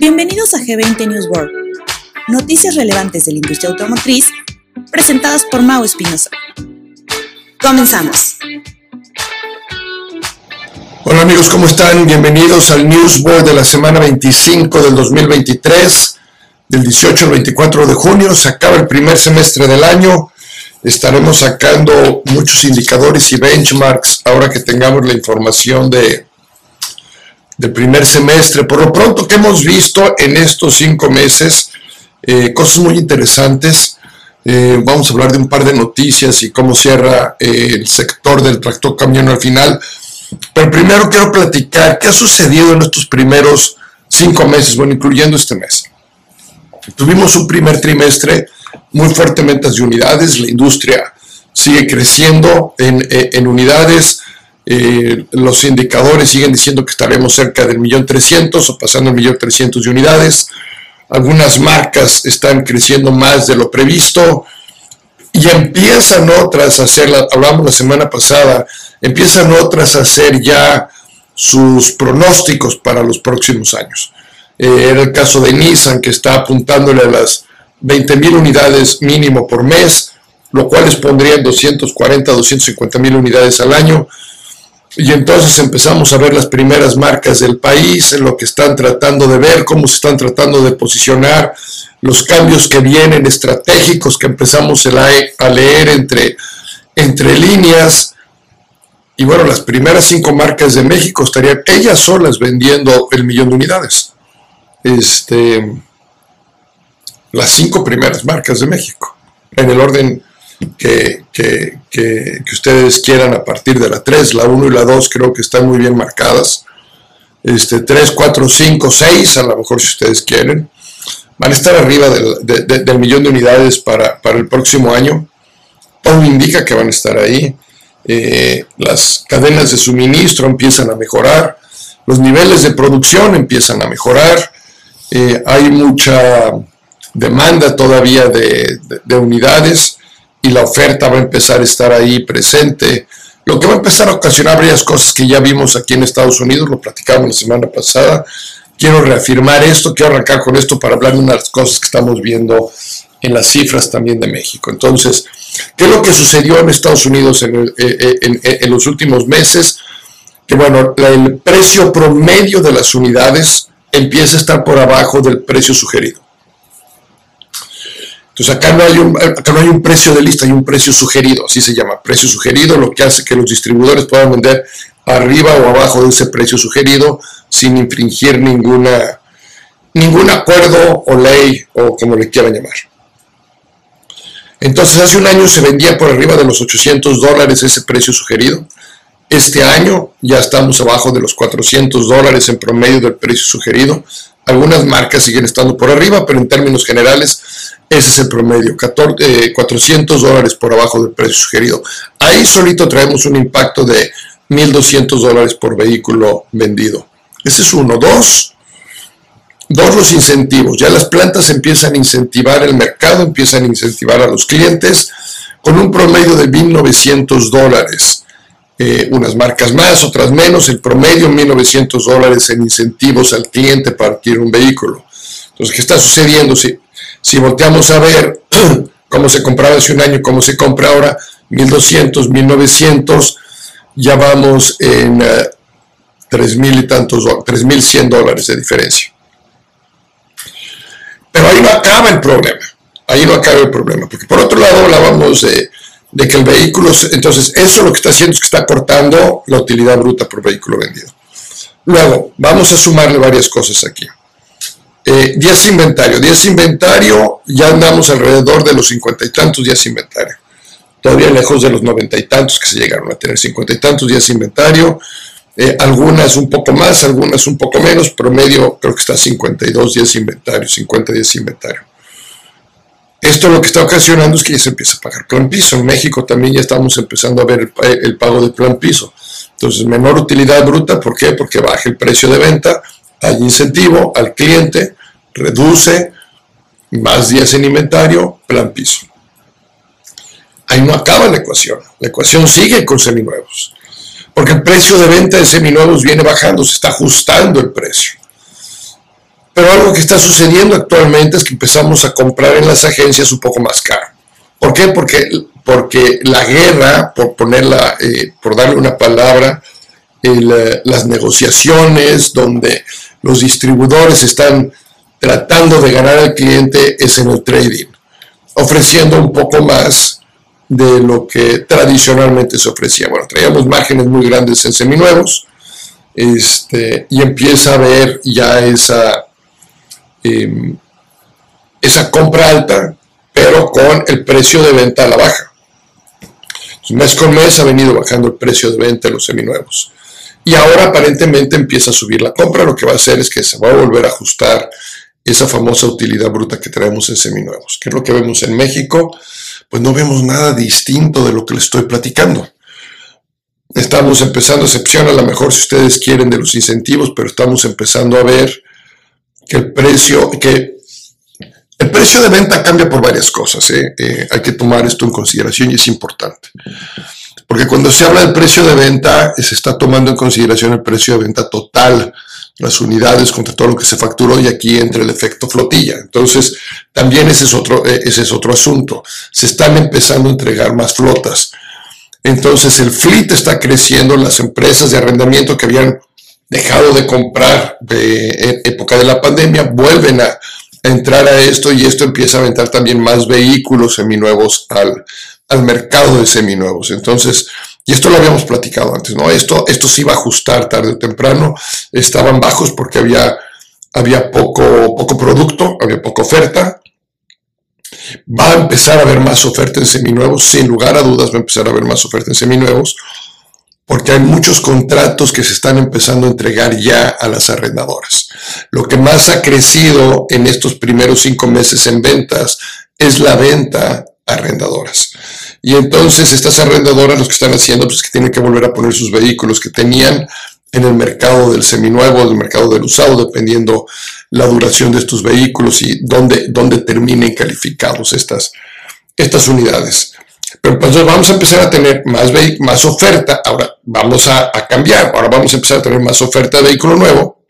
Bienvenidos a G20 News World, noticias relevantes de la industria automotriz presentadas por Mau Espinosa. Comenzamos. Hola amigos, ¿cómo están? Bienvenidos al News World de la semana 25 del 2023, del 18 al 24 de junio. Se acaba el primer semestre del año. Estaremos sacando muchos indicadores y benchmarks ahora que tengamos la información de, del primer semestre. Por lo pronto que hemos visto en estos cinco meses, eh, cosas muy interesantes. Eh, vamos a hablar de un par de noticias y cómo cierra eh, el sector del tractor camión al final. Pero primero quiero platicar qué ha sucedido en estos primeros cinco meses, bueno, incluyendo este mes. Tuvimos un primer trimestre muy fuertemente de unidades, la industria sigue creciendo en, en unidades, eh, los indicadores siguen diciendo que estaremos cerca del millón trescientos o pasando el millón trescientos de unidades. Algunas marcas están creciendo más de lo previsto y empiezan otras a hacer, hablamos la semana pasada, empiezan otras a hacer ya sus pronósticos para los próximos años. Eh, era el caso de Nissan que está apuntándole a las 20 mil unidades mínimo por mes, lo cual les pondría en 240, 250 mil unidades al año. Y entonces empezamos a ver las primeras marcas del país, en lo que están tratando de ver, cómo se están tratando de posicionar, los cambios que vienen estratégicos que empezamos a leer entre, entre líneas. Y bueno, las primeras cinco marcas de México estarían ellas solas vendiendo el millón de unidades. Este, las cinco primeras marcas de México, en el orden que, que, que, ustedes quieran a partir de la 3, la 1 y la 2 creo que están muy bien marcadas. Este, 3, 4, 5, 6, a lo mejor si ustedes quieren. Van a estar arriba del, del millón de unidades para, para, el próximo año. Todo indica que van a estar ahí. Eh, las cadenas de suministro empiezan a mejorar. Los niveles de producción empiezan a mejorar. Eh, hay mucha demanda todavía de, de unidades y la oferta va a empezar a estar ahí presente, lo que va a empezar a ocasionar varias cosas que ya vimos aquí en Estados Unidos, lo platicamos la semana pasada. Quiero reafirmar esto, quiero arrancar con esto para hablar de unas cosas que estamos viendo en las cifras también de México. Entonces, ¿qué es lo que sucedió en Estados Unidos en, eh, eh, en los últimos meses? Que bueno, el precio promedio de las unidades empieza a estar por abajo del precio sugerido. Entonces acá no, hay un, precio de lista, hay un precio sugerido, así se llama, precio sugerido, lo que hace que los distribuidores puedan vender arriba o abajo de ese precio sugerido sin infringir ninguna, ningún acuerdo o ley o como le quieran llamar. Entonces hace un año se vendía por arriba de los 800 dólares ese precio sugerido. Este año ya estamos abajo de los 400 dólares en promedio del precio sugerido. Algunas marcas siguen estando por arriba, pero en términos generales ese es el promedio, 400 eh, dólares por abajo del precio sugerido. Ahí solito traemos un impacto de 1.200 dólares por vehículo vendido. Ese es uno. Dos, dos los incentivos. Ya las plantas empiezan a incentivar el mercado, empiezan a incentivar a los clientes con un promedio de 1.900 dólares. Eh, unas marcas más, otras menos, el promedio 1.900 dólares en incentivos al cliente para adquirir un vehículo. Entonces, ¿qué está sucediendo? Si si volteamos a ver cómo se compraba hace un año, cómo se compra ahora, 1200, 1900, ya vamos en uh, eh, 3.000 y tantos, 3.100 dólares de diferencia. Pero ahí no acaba el problema, ahí no acaba el problema, porque por otro lado hablábamos de, de que el vehículo, entonces eso lo que está haciendo es que está cortando la utilidad bruta por vehículo vendido. Luego, vamos a sumarle varias cosas aquí. Eh, días de inventario. Días de inventario, ya andamos alrededor de los cincuenta y tantos días inventario. Todavía lejos de los noventa y tantos que se llegaron a tener, cincuenta y tantos días inventario. Eh, algunas un poco más, algunas un poco menos. Promedio creo que está 52 días inventario, 50 días inventario. Esto lo que está ocasionando es que ya se empieza a pagar plan piso. En México también ya estamos empezando a ver el pago del plan piso. Entonces, menor utilidad bruta, ¿por qué? Porque baja el precio de venta, hay incentivo al cliente, reduce, más días en inventario, plan piso. Ahí no acaba la ecuación. La ecuación sigue con seminuevos. porque el precio de venta de seminuevos viene bajando, se está ajustando el precio. Pero algo que está sucediendo actualmente es que empezamos a comprar en las agencias un poco más caro. ¿Por qué? Porque, porque la guerra, por ponerla, eh, por darle una palabra, eh, las negociaciones donde los distribuidores están tratando de ganar al cliente es en el trading, ofreciendo un poco más de lo que tradicionalmente se ofrecía. Bueno, traíamos márgenes muy grandes en seminuevos este, y empieza a haber ya esa, em, esa compra alta, pero con el precio de venta a la baja. Mes con mes ha venido bajando el precio de venta de los seminuevos. Y ahora aparentemente empieza a subir la compra. Lo que va a hacer es que se va a volver a ajustar esa famosa utilidad bruta que traemos en seminuevos. ¿Qué es lo que vemos en México? Pues no vemos nada distinto de lo que les estoy platicando. Estamos empezando, excepción a lo mejor si ustedes quieren de los incentivos, pero estamos empezando a ver que el precio, que el precio de venta cambia por varias cosas. ¿eh? Eh, hay que tomar esto en consideración y es importante. Porque cuando se habla del precio de venta, se está tomando en consideración el precio de venta total, las unidades contra todo lo que se facturó y aquí entra el efecto flotilla. Entonces, también ese es otro, eh, ese es otro asunto. Se están empezando a entregar más flotas. Entonces, el fleet está creciendo, las empresas de arrendamiento que habían dejado de comprar de época de la pandemia vuelven a entrar a esto y esto empieza a aventar también más vehículos seminuevos al, al mercado de seminuevos. Entonces, y esto lo habíamos platicado antes, ¿no? Esto, esto se iba a ajustar tarde o temprano, estaban bajos porque había, había poco, poco producto, había poca oferta. Va a empezar a haber más oferta en seminuevos, sin lugar a dudas va a empezar a haber más oferta en seminuevos, porque hay muchos contratos que se están empezando a entregar ya a las arrendadoras. Lo que más ha crecido en estos primeros cinco meses en ventas es la venta arrendadoras. Y entonces estas arrendadoras lo que están haciendo pues que tienen que volver a poner sus vehículos que tenían en el mercado del seminuevo, del mercado del usado, dependiendo la duración de estos vehículos y dónde, dónde terminen calificados estas, estas unidades. Pero entonces vamos a empezar a tener más, oferta, ahora vamos a, cambiar, ahora vamos a empezar a tener más oferta de vehículo nuevo,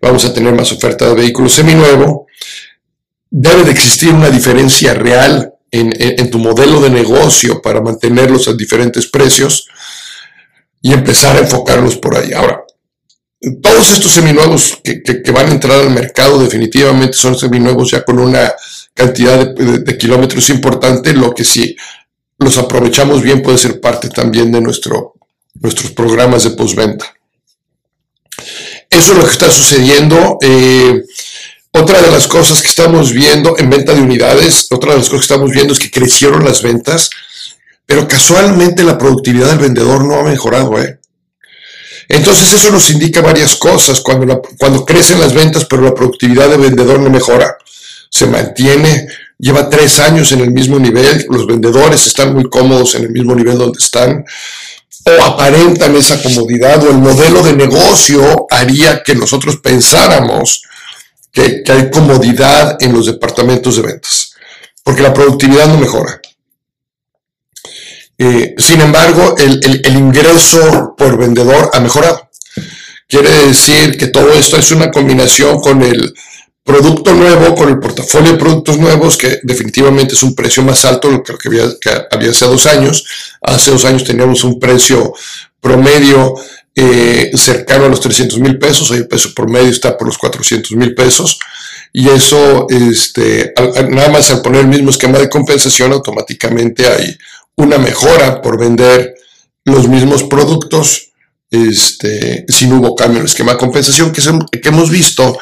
vamos a tener más oferta de vehículo seminuevo, debe de existir una diferencia real en, tu modelo de negocio para mantenerlos a diferentes precios y empezar a enfocarlos por ahí. Ahora, todos estos seminuevos que, que, van a entrar al mercado definitivamente son seminuevos ya con una cantidad de, kilómetros importante, lo que si los aprovechamos bien puede ser parte también de nuestro, nuestros programas de postventa. Eso es lo que está sucediendo. Eh, otra de las cosas que estamos viendo en venta de unidades, otra de las cosas que estamos viendo es que crecieron las ventas, pero casualmente la productividad del vendedor no ha mejorado. ¿eh? Entonces eso nos indica varias cosas. Cuando, cuando crecen las ventas, pero la productividad del vendedor no mejora, se mantiene, lleva tres años en el mismo nivel, los vendedores están muy cómodos en el mismo nivel donde están, o aparentan esa comodidad, o el modelo de negocio haría que nosotros pensáramos que, hay comodidad en los departamentos de ventas, porque la productividad no mejora. Eh, sin embargo, el, el, ingreso por vendedor ha mejorado. Quiere decir que todo esto es una combinación con el producto nuevo, con el portafolio de productos nuevos, que definitivamente es un precio más alto de lo que había, que había hace dos años. Hace dos años teníamos un precio promedio eh, cercano a los 300 mil pesos, hoy el peso por medio está por los 400 mil pesos, y eso, este, nada más al poner el mismo esquema de compensación, automáticamente hay una mejora por vender los mismos productos, este, si hubo cambio en el esquema de compensación, que, que hemos visto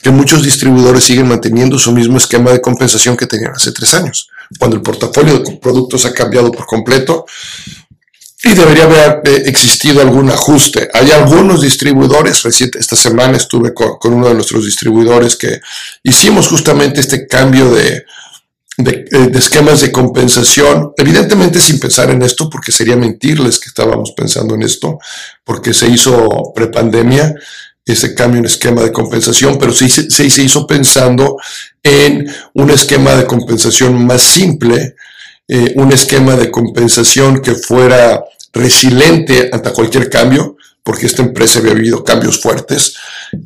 que muchos distribuidores siguen manteniendo su mismo esquema de compensación que tenían hace tres años. Cuando el portafolio de productos ha cambiado por completo, y debería haber eh, existido algún ajuste. Hay algunos distribuidores, reciente, esta semana estuve con, uno de nuestros distribuidores que hicimos justamente este cambio de, de, eh, de, esquemas de compensación, evidentemente sin pensar en esto, porque sería mentirles que estábamos pensando en esto, porque se hizo prepandemia ese cambio en esquema de compensación, pero sí se, hizo pensando en un esquema de compensación más simple, eh, un esquema de compensación que fuera resiliente ante cualquier cambio, porque esta empresa había vivido cambios fuertes,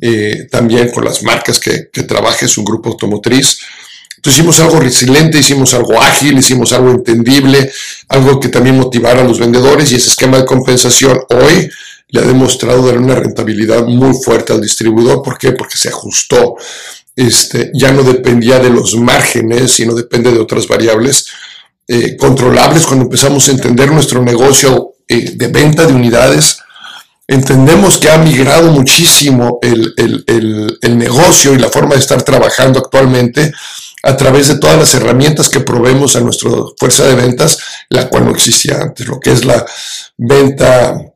eh, también con las marcas que, que trabaja, es un grupo automotriz. Entonces hicimos algo resiliente, hicimos algo ágil, hicimos algo entendible, algo que también motivara a los vendedores y ese esquema de compensación hoy le ha demostrado dar una rentabilidad muy fuerte al distribuidor. ¿Por qué? Porque se ajustó. Este, ya no dependía de los márgenes, sino depende de otras variables eh, controlables. Cuando empezamos a entender nuestro negocio eh, de venta de unidades, entendemos que ha migrado muchísimo el, el negocio y la forma de estar trabajando actualmente a través de todas las herramientas que proveemos a nuestra fuerza de ventas, la cual no existía antes, lo que es la venta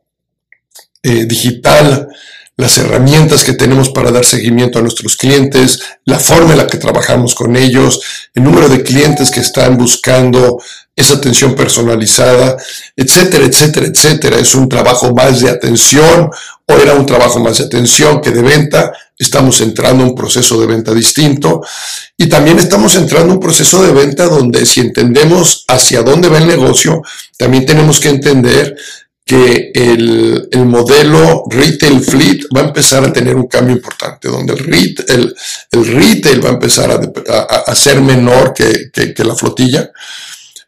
eh, digital, las herramientas que tenemos para dar seguimiento a nuestros clientes, la forma en la que trabajamos con ellos, el número de clientes que están buscando esa atención personalizada, etcétera, etcétera, etcétera. Es un trabajo más de atención o era un trabajo más de atención que de venta. Estamos entrando en un proceso de venta distinto y también estamos entrando en un proceso de venta donde si entendemos hacia dónde va el negocio, también tenemos que entender que el, el, modelo retail fleet va a empezar a tener un cambio importante, donde el retail, el, retail va a empezar a, a, ser menor que, que, que la flotilla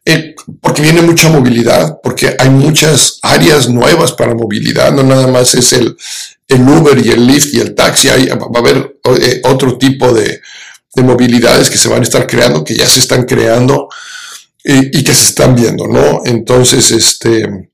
eh, porque viene mucha movilidad, porque hay muchas áreas nuevas para movilidad, no nada más es el, el Uber y el Lyft y el taxi, hay, va a haber eh, otro tipo de, de, movilidades que se van a estar creando, que ya se están creando y que se están viendo, ¿no? Entonces, este,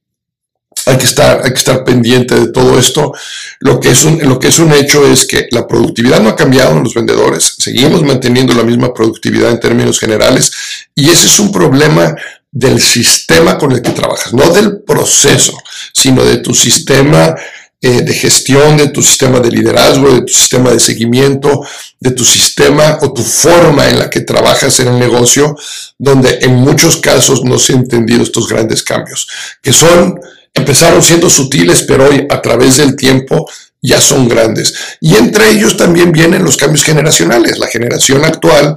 hay que estar, hay que estar pendiente de todo esto. Lo que, es un, lo que es un hecho es que la productividad no ha cambiado en los vendedores. Seguimos manteniendo la misma productividad en términos generales y ese es un problema del sistema con el que trabajas, no del proceso, sino de tu sistema eh, de gestión, de tu sistema de liderazgo, de tu sistema de seguimiento, de tu sistema o tu forma en la que trabajas en el negocio, donde en muchos casos no se han entendido estos grandes cambios, que son empezaron siendo sutiles, pero hoy a través del tiempo ya son grandes. Y entre ellos también vienen los cambios generacionales. La generación actual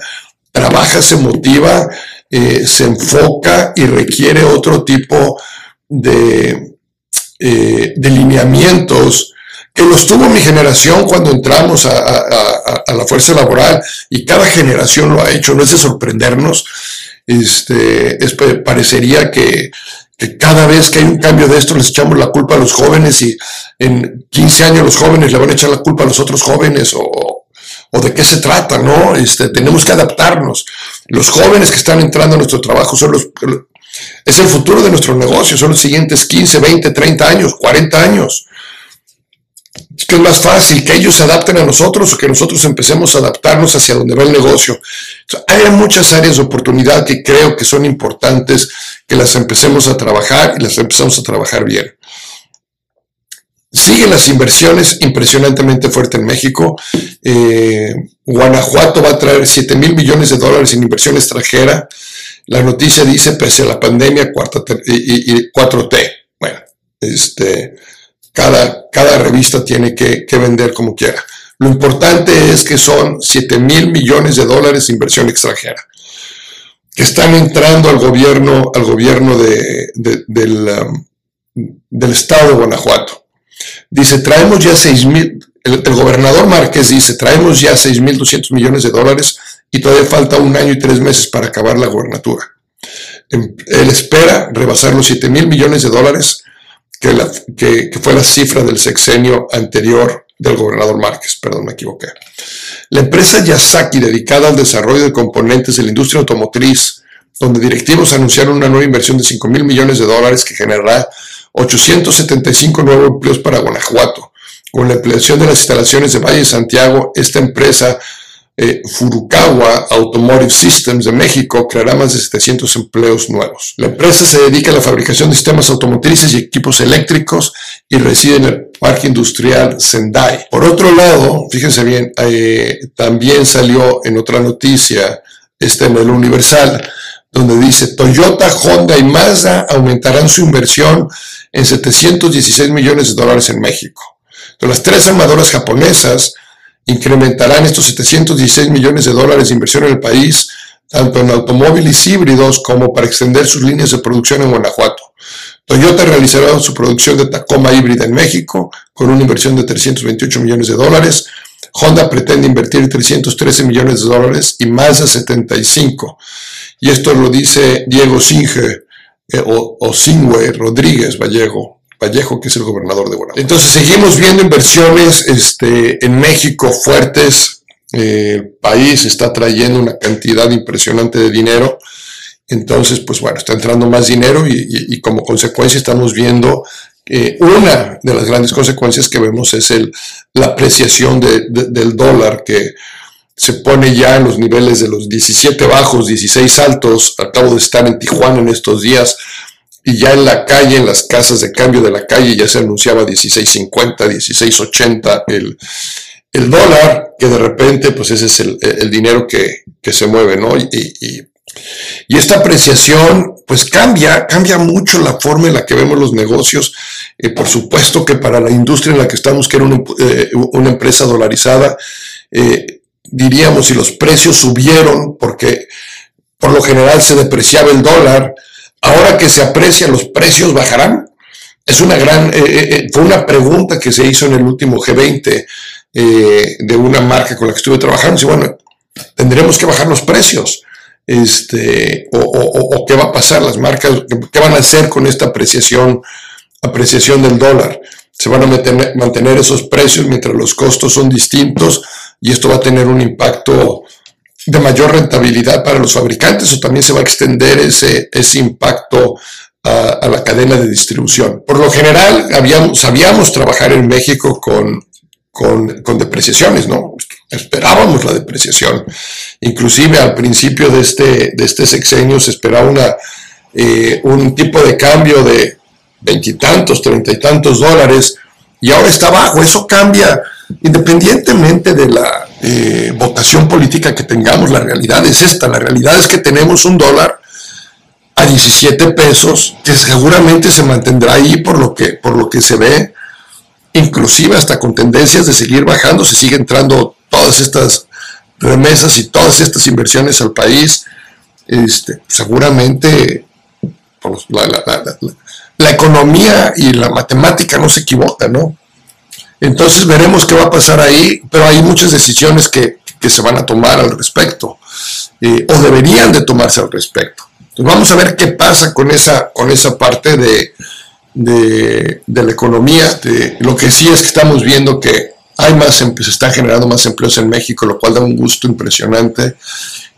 trabaja, se motiva, eh, se enfoca y requiere otro tipo de, eh, de lineamientos que los tuvo mi generación cuando entramos a, la fuerza laboral y cada generación lo ha hecho, no es de sorprendernos. Este, parecería que que cada vez que hay un cambio de esto les echamos la culpa a los jóvenes y en 15 años los jóvenes le van a echar la culpa a los otros jóvenes o, o de qué se trata, ¿no? Este, tenemos que adaptarnos. Los jóvenes que están entrando a nuestro trabajo son los, es el futuro de nuestro negocio, son los siguientes 15, 20, 30 años, 40 años que es más fácil que ellos se adapten a nosotros o que nosotros empecemos a adaptarnos hacia donde va el negocio. hay muchas áreas de oportunidad que creo que son importantes que las empecemos a trabajar y las empezamos a trabajar bien. Siguen las inversiones impresionantemente fuertes en México. Eh, Guanajuato va a traer 7 mil millones de dólares en inversión extranjera. La noticia dice, pese a la pandemia, y 4T. Bueno, este, cada, revista tiene que, vender como quiera. Lo importante es que son 7 mil millones de dólares de inversión extranjera que están entrando al gobierno, al gobierno del, um, del estado de Guanajuato. Dice, traemos ya 6 mil, el, gobernador Márquez dice, traemos ya 6 mil 200 millones de dólares y todavía falta un año y tres meses para acabar la gobernatura. Em, él espera rebasar los 7 mil millones de dólares que, fue la cifra del sexenio anterior del gobernador Márquez, perdón, me equivoqué. La empresa Yasaki, dedicada al desarrollo de componentes de la industria automotriz, donde directivos anunciaron una nueva inversión de 5 mil millones de dólares que generará 875 nuevos empleos para Guanajuato. Con la ampliación de las instalaciones de Valle Santiago, esta empresa eh, Furukawa Automotive Systems de México creará más de 700 empleos nuevos. La empresa se dedica a la fabricación de sistemas automotrices y equipos eléctricos y reside en el Parque Industrial Sendai. Por otro lado, fíjense bien, eh, también salió en otra noticia, este en el Universal, donde dice Toyota, Honda y Mazda aumentarán su inversión en 716 millones de dólares en México. De las tres armadoras japonesas incrementarán estos 716 millones de dólares de inversión en el país, tanto en automóviles híbridos como para extender sus líneas de producción en Guanajuato. Toyota realizará su producción de Tacoma híbrida en México con una inversión de 328 millones de dólares. Honda pretende invertir 313 millones de dólares y de 75. Y esto lo dice Diego Singe eh, o, o Rodríguez Vallejo, Vallejo, que es el gobernador de Guanajuato. Entonces seguimos viendo inversiones este, en México fuertes. Eh, el país está trayendo una cantidad impresionante de dinero. Entonces, pues bueno, está entrando más dinero y, como consecuencia estamos viendo que una de las grandes consecuencias que vemos es el, la apreciación del dólar que se pone ya en los niveles de los 17 bajos, 16 altos. Acabo de estar en Tijuana en estos días y ya en la calle, en las casas de cambio de la calle, ya se anunciaba 16.50, 16.80 el, el dólar, que de repente, pues ese es el, dinero que, se mueve, ¿no? y, y esta apreciación, pues cambia, cambia mucho la forma en la que vemos los negocios. Eh, por supuesto que para la industria en la que estamos, que era una, eh, empresa dolarizada, eh, diríamos si los precios subieron porque por lo general se depreciaba el dólar, ahora que se aprecian los precios bajarán. Es una gran, fue una pregunta que se hizo en el último G20 de una marca con la que estuve trabajando. Y bueno, tendremos que bajar los precios este, o, qué va a pasar las marcas, qué van a hacer con esta apreciación, apreciación del dólar. Se van a mantener, esos precios mientras los costos son distintos y esto va a tener un impacto de mayor rentabilidad para los fabricantes o también se va a extender ese, ese impacto a, la cadena de distribución. Por lo general, habíamos, sabíamos trabajar en México con, con, con depreciaciones, ¿no? esperábamos la depreciación. Inclusive al principio de este, de este sexenio se esperaba una, eh, un tipo de cambio de veintitantos, treinta y tantos dólares, y ahora está bajo. Eso cambia independientemente de la eh, votación política que tengamos. La realidad es esta, la realidad es que tenemos un dólar a 17 pesos, que seguramente se mantendrá ahí por lo que, por lo que se ve, inclusive hasta con tendencias de seguir bajando, se sigue entrando todas estas remesas y todas estas inversiones al país, este, seguramente pues, la, economía y la matemática no se equivocan, ¿no? Entonces veremos qué va a pasar ahí, pero hay muchas decisiones que, se van a tomar al respecto, eh, o deberían de tomarse al respecto. Vamos a ver qué pasa con esa, con esa parte de, de la economía. lo que sí es que estamos viendo que hay más, se están generando más empleos en México, lo cual da un gusto impresionante.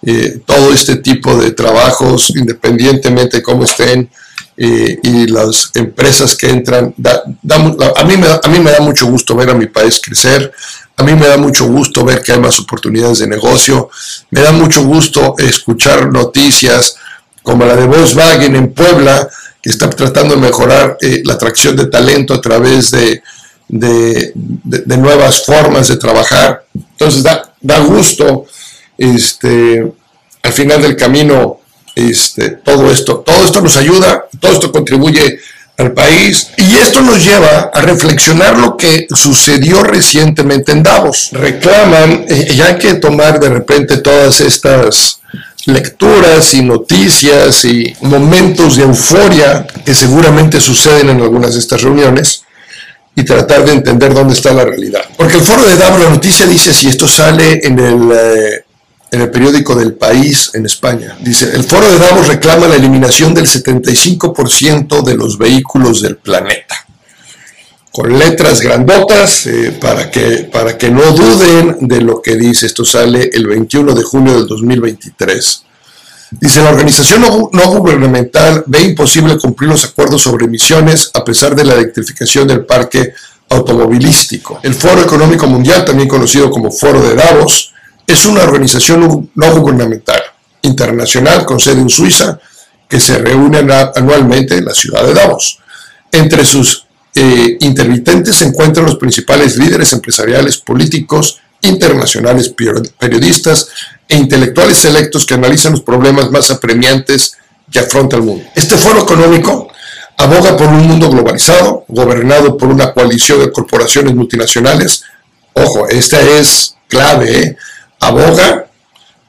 Eh, todo este tipo de trabajos, independientemente de cómo estén, eh, y las empresas que entran, a, mí me da, a mí me da mucho gusto ver a mi país crecer, a mí me da mucho gusto ver que hay más oportunidades de negocio, me da mucho gusto escuchar noticias como la de Volkswagen en Puebla, que está tratando de mejorar eh, la atracción de talento a través de de, nuevas formas de trabajar. Entonces da, da gusto, este, al final del camino, este, todo esto, todo esto nos ayuda, todo esto contribuye al país y esto nos lleva a reflexionar lo que sucedió recientemente en Davos. Reclaman, eh, y hay que tomar de repente todas estas lecturas y noticias y momentos de euforia que seguramente suceden en algunas de estas reuniones y tratar de entender dónde está la realidad. Porque el foro de Davos, la noticia dice, si esto sale en el, eh, en el periódico del país en España, dice, el foro de Davos reclama la eliminación del 75% de los vehículos del planeta. Con letras grandotas eh, para, que, para que no duden de lo que dice. Esto sale el 21 de junio del 2023. Dice, la organización no, gubernamental ve imposible cumplir los acuerdos sobre emisiones a pesar de la electrificación del parque automovilístico. El Foro Económico Mundial, también conocido como Foro de Davos, es una organización no gubernamental internacional con sede en Suiza que se reúne anualmente en la ciudad de Davos. Entre sus eh, intermitentes se encuentran los principales líderes empresariales, políticos, internacionales, periodistas e intelectuales selectos que analizan los problemas más apremiantes que afronta el mundo. Este foro económico aboga por un mundo globalizado, gobernado por una coalición de corporaciones multinacionales. Ojo, esta es clave, ¿eh? aboga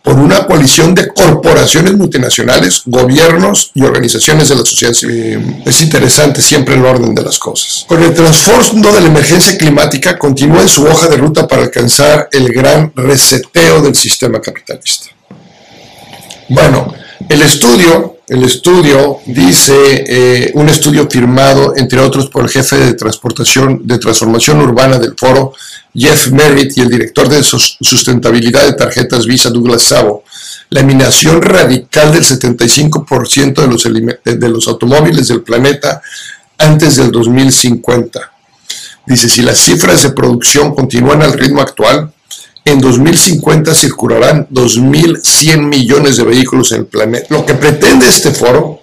por una coalición de corporaciones multinacionales, gobiernos y organizaciones de la sociedad civil. Es interesante siempre el orden de las cosas. Con el trasfondo de la emergencia climática, continúa en su hoja de ruta para alcanzar el gran reseteo del sistema capitalista. Bueno, el estudio, el estudio dice, eh, un estudio firmado, entre otros, por el jefe de transformación urbana del foro, Jeff Merritt, y el director de sustentabilidad de tarjetas Visa, Douglas Savo, la eliminación radical del 75% de los, de los automóviles del planeta antes del 2050. Dice, si las cifras de producción continúan al ritmo actual, en 2050 circularán 2.100 millones de vehículos en el planeta. Lo que pretende este foro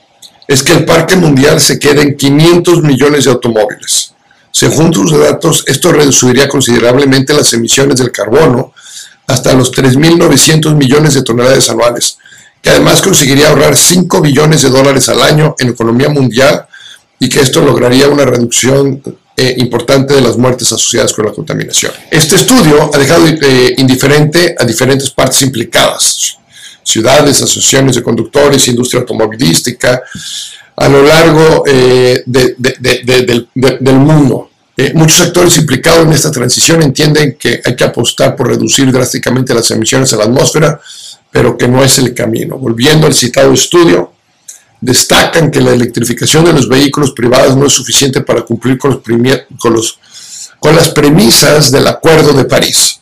es que el parque mundial se quede en 500 millones de automóviles. Según sus datos, esto reduciría considerablemente las emisiones del carbono hasta los 3.900 millones de toneladas anuales, que además conseguiría ahorrar 5 billones de dólares al año en economía mundial y que esto lograría una reducción eh, importante de las muertes asociadas con la contaminación. Este estudio ha dejado eh, indiferente a diferentes partes implicadas, ciudades, asociaciones de conductores, industria automovilística, a lo largo eh, del, mundo. Muchos actores implicados en esta transición entienden que hay que apostar por reducir drásticamente las emisiones a la atmósfera, pero que no es el camino. Volviendo al citado estudio, destacan que la electrificación de los vehículos privados no es suficiente para cumplir con, los, con, las premisas del Acuerdo de París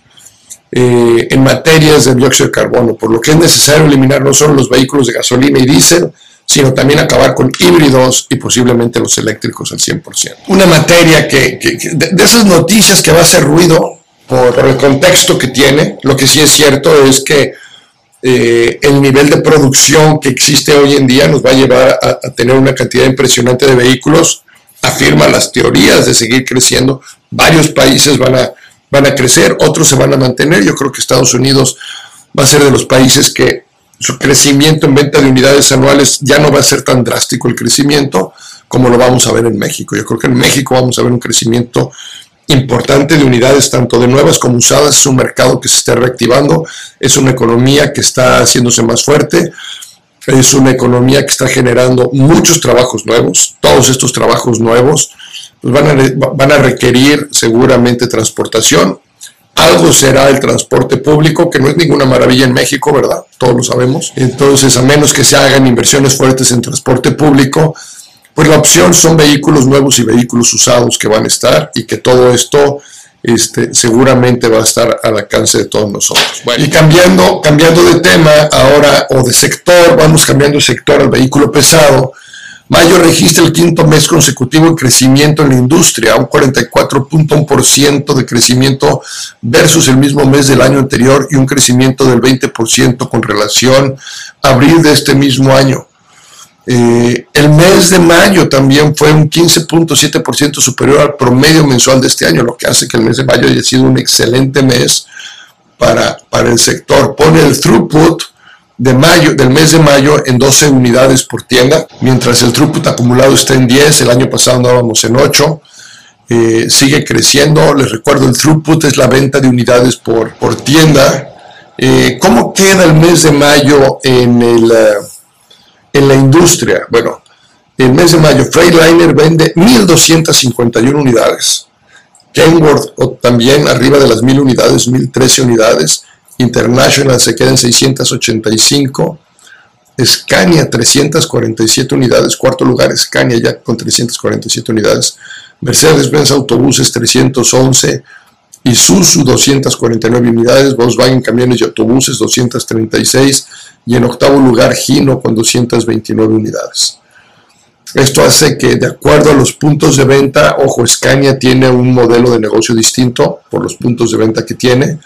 eh, en materias de dióxido de carbono, por lo que es necesario eliminar no solo los vehículos de gasolina y diésel, sino también acabar con híbridos y posiblemente los eléctricos al 100%. Una materia que, de, esas noticias que va a hacer ruido por el contexto que tiene, lo que sí es cierto es que eh, el nivel de producción que existe hoy en día nos va a llevar a, tener una cantidad impresionante de vehículos, afirma las teorías de seguir creciendo, varios países van a, van a crecer, otros se van a mantener, yo creo que Estados Unidos va a ser de los países que su crecimiento en venta de unidades anuales ya no va a ser tan drástico el crecimiento como lo vamos a ver en México. Yo creo que en México vamos a ver un crecimiento importante de unidades, tanto de nuevas como usadas. Es un mercado que se está reactivando, es una economía que está haciéndose más fuerte, es una economía que está generando muchos trabajos nuevos. Todos estos trabajos nuevos pues, van, a, van a requerir seguramente transportación. Algo será el transporte público, que no es ninguna maravilla en México, ¿verdad? Todos lo sabemos. Entonces, a menos que se hagan inversiones fuertes en transporte público, pues la opción son vehículos nuevos y vehículos usados que van a estar y que todo esto este, seguramente va a estar al alcance de todos nosotros. y cambiando, cambiando de tema ahora o de sector, vamos cambiando de sector al vehículo pesado. Mayo registra el quinto mes consecutivo de crecimiento en la industria, un 44.1% de crecimiento versus el mismo mes del año anterior y un crecimiento del 20% con relación a abril de este mismo año. Eh, el mes de mayo también fue un 15.7% superior al promedio mensual de este año, lo que hace que el mes de mayo haya sido un excelente mes para, para el sector. Pone el throughput de mayo, del mes de mayo en 12 unidades por tienda, mientras el throughput acumulado está en 10, el año pasado andábamos en 8. Eh, sigue creciendo, les recuerdo, el throughput es la venta de unidades por, por tienda. Eh, ¿Cómo queda el mes de mayo en el en la industria. Bueno, el mes de mayo, Freightliner vende 1.251 unidades. Kenworth también arriba de las 1.000 unidades, 1.013 unidades. International se queda en 685. Scania 347 unidades. Cuarto lugar Scania ya con 347 unidades. Mercedes-Benz Autobuses 311. Isuzu 249 unidades, Volkswagen Camiones y Autobuses 236 y en octavo lugar Gino con 229 unidades. Esto hace que de acuerdo a los puntos de venta, ojo, Scania tiene un modelo de negocio distinto por los puntos de venta que tiene.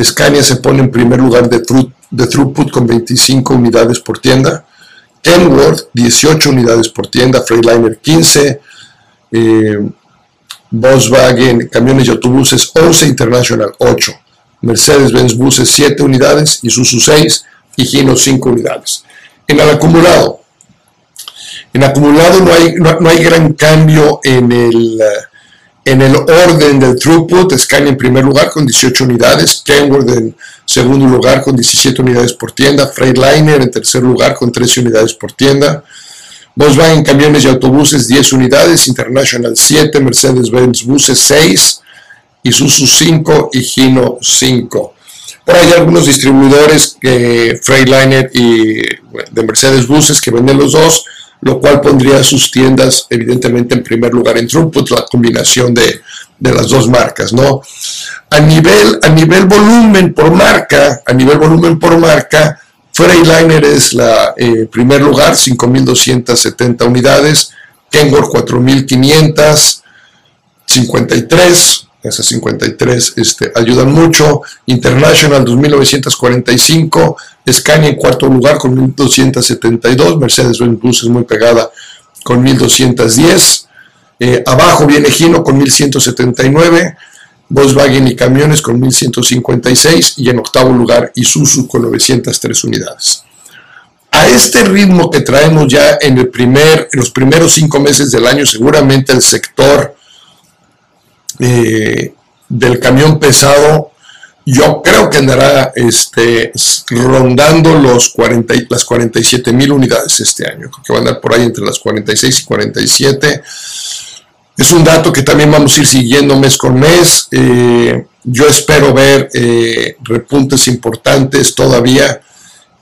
Scania se pone en primer lugar de, throughput con 25 unidades por tienda. Kenworth 18 unidades por tienda, Freightliner 15, eh, Volkswagen, camiones y autobuses 11, International 8, Mercedes-Benz buses 7 unidades, Isuzu 6 y Gino 5 unidades. En el acumulado, en acumulado no hay, no, hay gran cambio en el, En el orden del throughput, Scania en primer lugar con 18 unidades, Kenworth en segundo lugar con 17 unidades por tienda, Freightliner en tercer lugar con 13 unidades por tienda, Volkswagen camiones y autobuses 10 unidades, International 7, Mercedes-Benz buses 6, Isuzu 5 y Gino 5. Por hay algunos distribuidores, que Freightliner y de Mercedes buses que venden los dos, lo cual pondría sus tiendas evidentemente en primer lugar en throughput, la combinación de, las dos marcas, ¿no? A nivel, a nivel volumen por marca, a nivel volumen por marca, es la eh, primer lugar, 5.270 unidades, Kenworth 4.553, esas 53 este, ayudan mucho, International 2.945, Scania en cuarto lugar con 1.272, Mercedes-Benz es muy pegada con 1.210, eh, abajo viene Gino con 1.179, Volkswagen y camiones con 1.156 y en octavo lugar Isuzu con 903 unidades. A este ritmo que traemos ya en, el primer, en los primeros cinco meses del año, seguramente el sector eh, del camión pesado yo creo que andará este, rondando los 40, las 47 mil unidades este año. Creo que va a andar por ahí entre las 46 y 47. Es un dato que también vamos a ir siguiendo mes con mes. Eh, yo espero ver eh, repuntes importantes todavía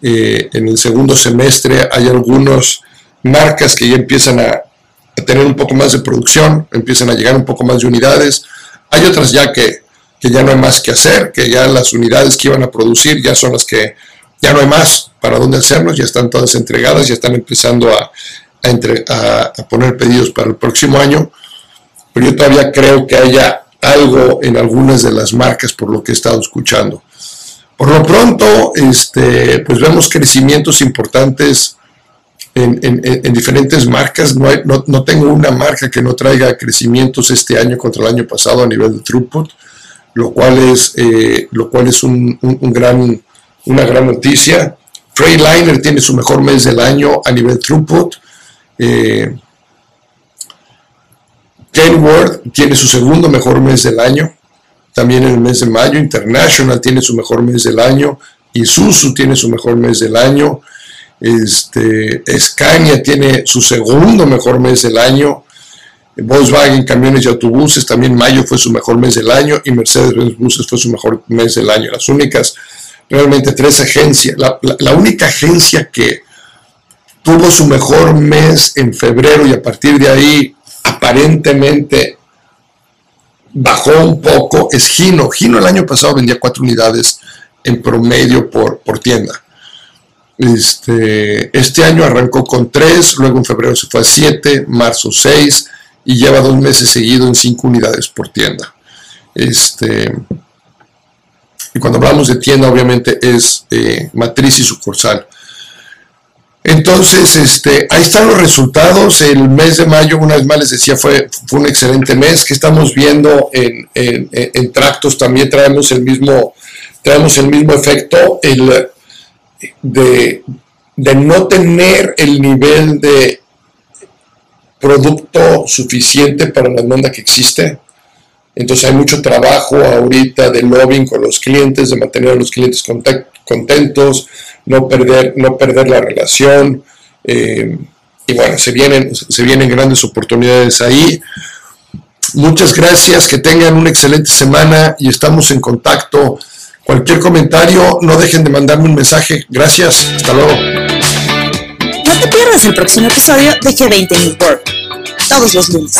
en el segundo semestre. Hay algunas marcas que ya empiezan a tener un poco más de producción, empiezan a llegar un poco más de unidades. Hay otras ya que que ya no hay más que hacer, que ya las unidades que iban a producir ya son las que ya no hay más para dónde hacernos, ya están todas entregadas, ya están empezando a, a, poner pedidos para el próximo año, pero yo todavía creo que haya algo en algunas de las marcas por lo que he estado escuchando. Por lo pronto, este, pues vemos crecimientos importantes en, en, diferentes marcas. No, no, no, tengo una marca que no traiga crecimientos este año contra el año pasado a nivel de throughput lo cual es, eh, lo cual es un, gran, una gran noticia. Freightliner tiene su mejor mes del año a nivel throughput. Eh, Kenworth tiene su segundo mejor mes del año, también en el mes de mayo. International tiene su mejor mes del año. Isuzu tiene su mejor mes del año. Este, Scania tiene su segundo mejor mes del año. Volkswagen Camiones y Autobuses, también mayo fue su mejor mes del año y Mercedes-Benz Buses fue su mejor mes del año. Las únicas, realmente tres agencias, la, única agencia que tuvo su mejor mes en febrero y a partir de ahí aparentemente bajó un poco es Gino. Gino el año pasado vendía cuatro unidades en promedio por, por tienda. Este, este año arrancó con tres, luego en febrero se fue a siete, marzo seis, y lleva dos meses seguido en cinco unidades por tienda. Este, y cuando hablamos de tienda, obviamente es eh, matriz y sucursal. Entonces, este, ahí están los resultados. El mes de mayo, una vez más les decía, fue, fue un excelente mes que estamos viendo en, en, tractos. También traemos el mismo, traemos el mismo efecto el, de, de no tener el nivel de producto suficiente para la demanda que existe. Entonces hay mucho trabajo ahorita de lobbying con los clientes, de mantener a los clientes contentos, no perder, no perder la relación. Eh, y bueno, se vienen, se vienen grandes oportunidades ahí. Muchas gracias, que tengan una excelente semana y estamos en contacto. Cualquier comentario, no dejen de mandarme un mensaje. Gracias, hasta luego. No te pierdas el próximo episodio de G20 News World, todos los lunes.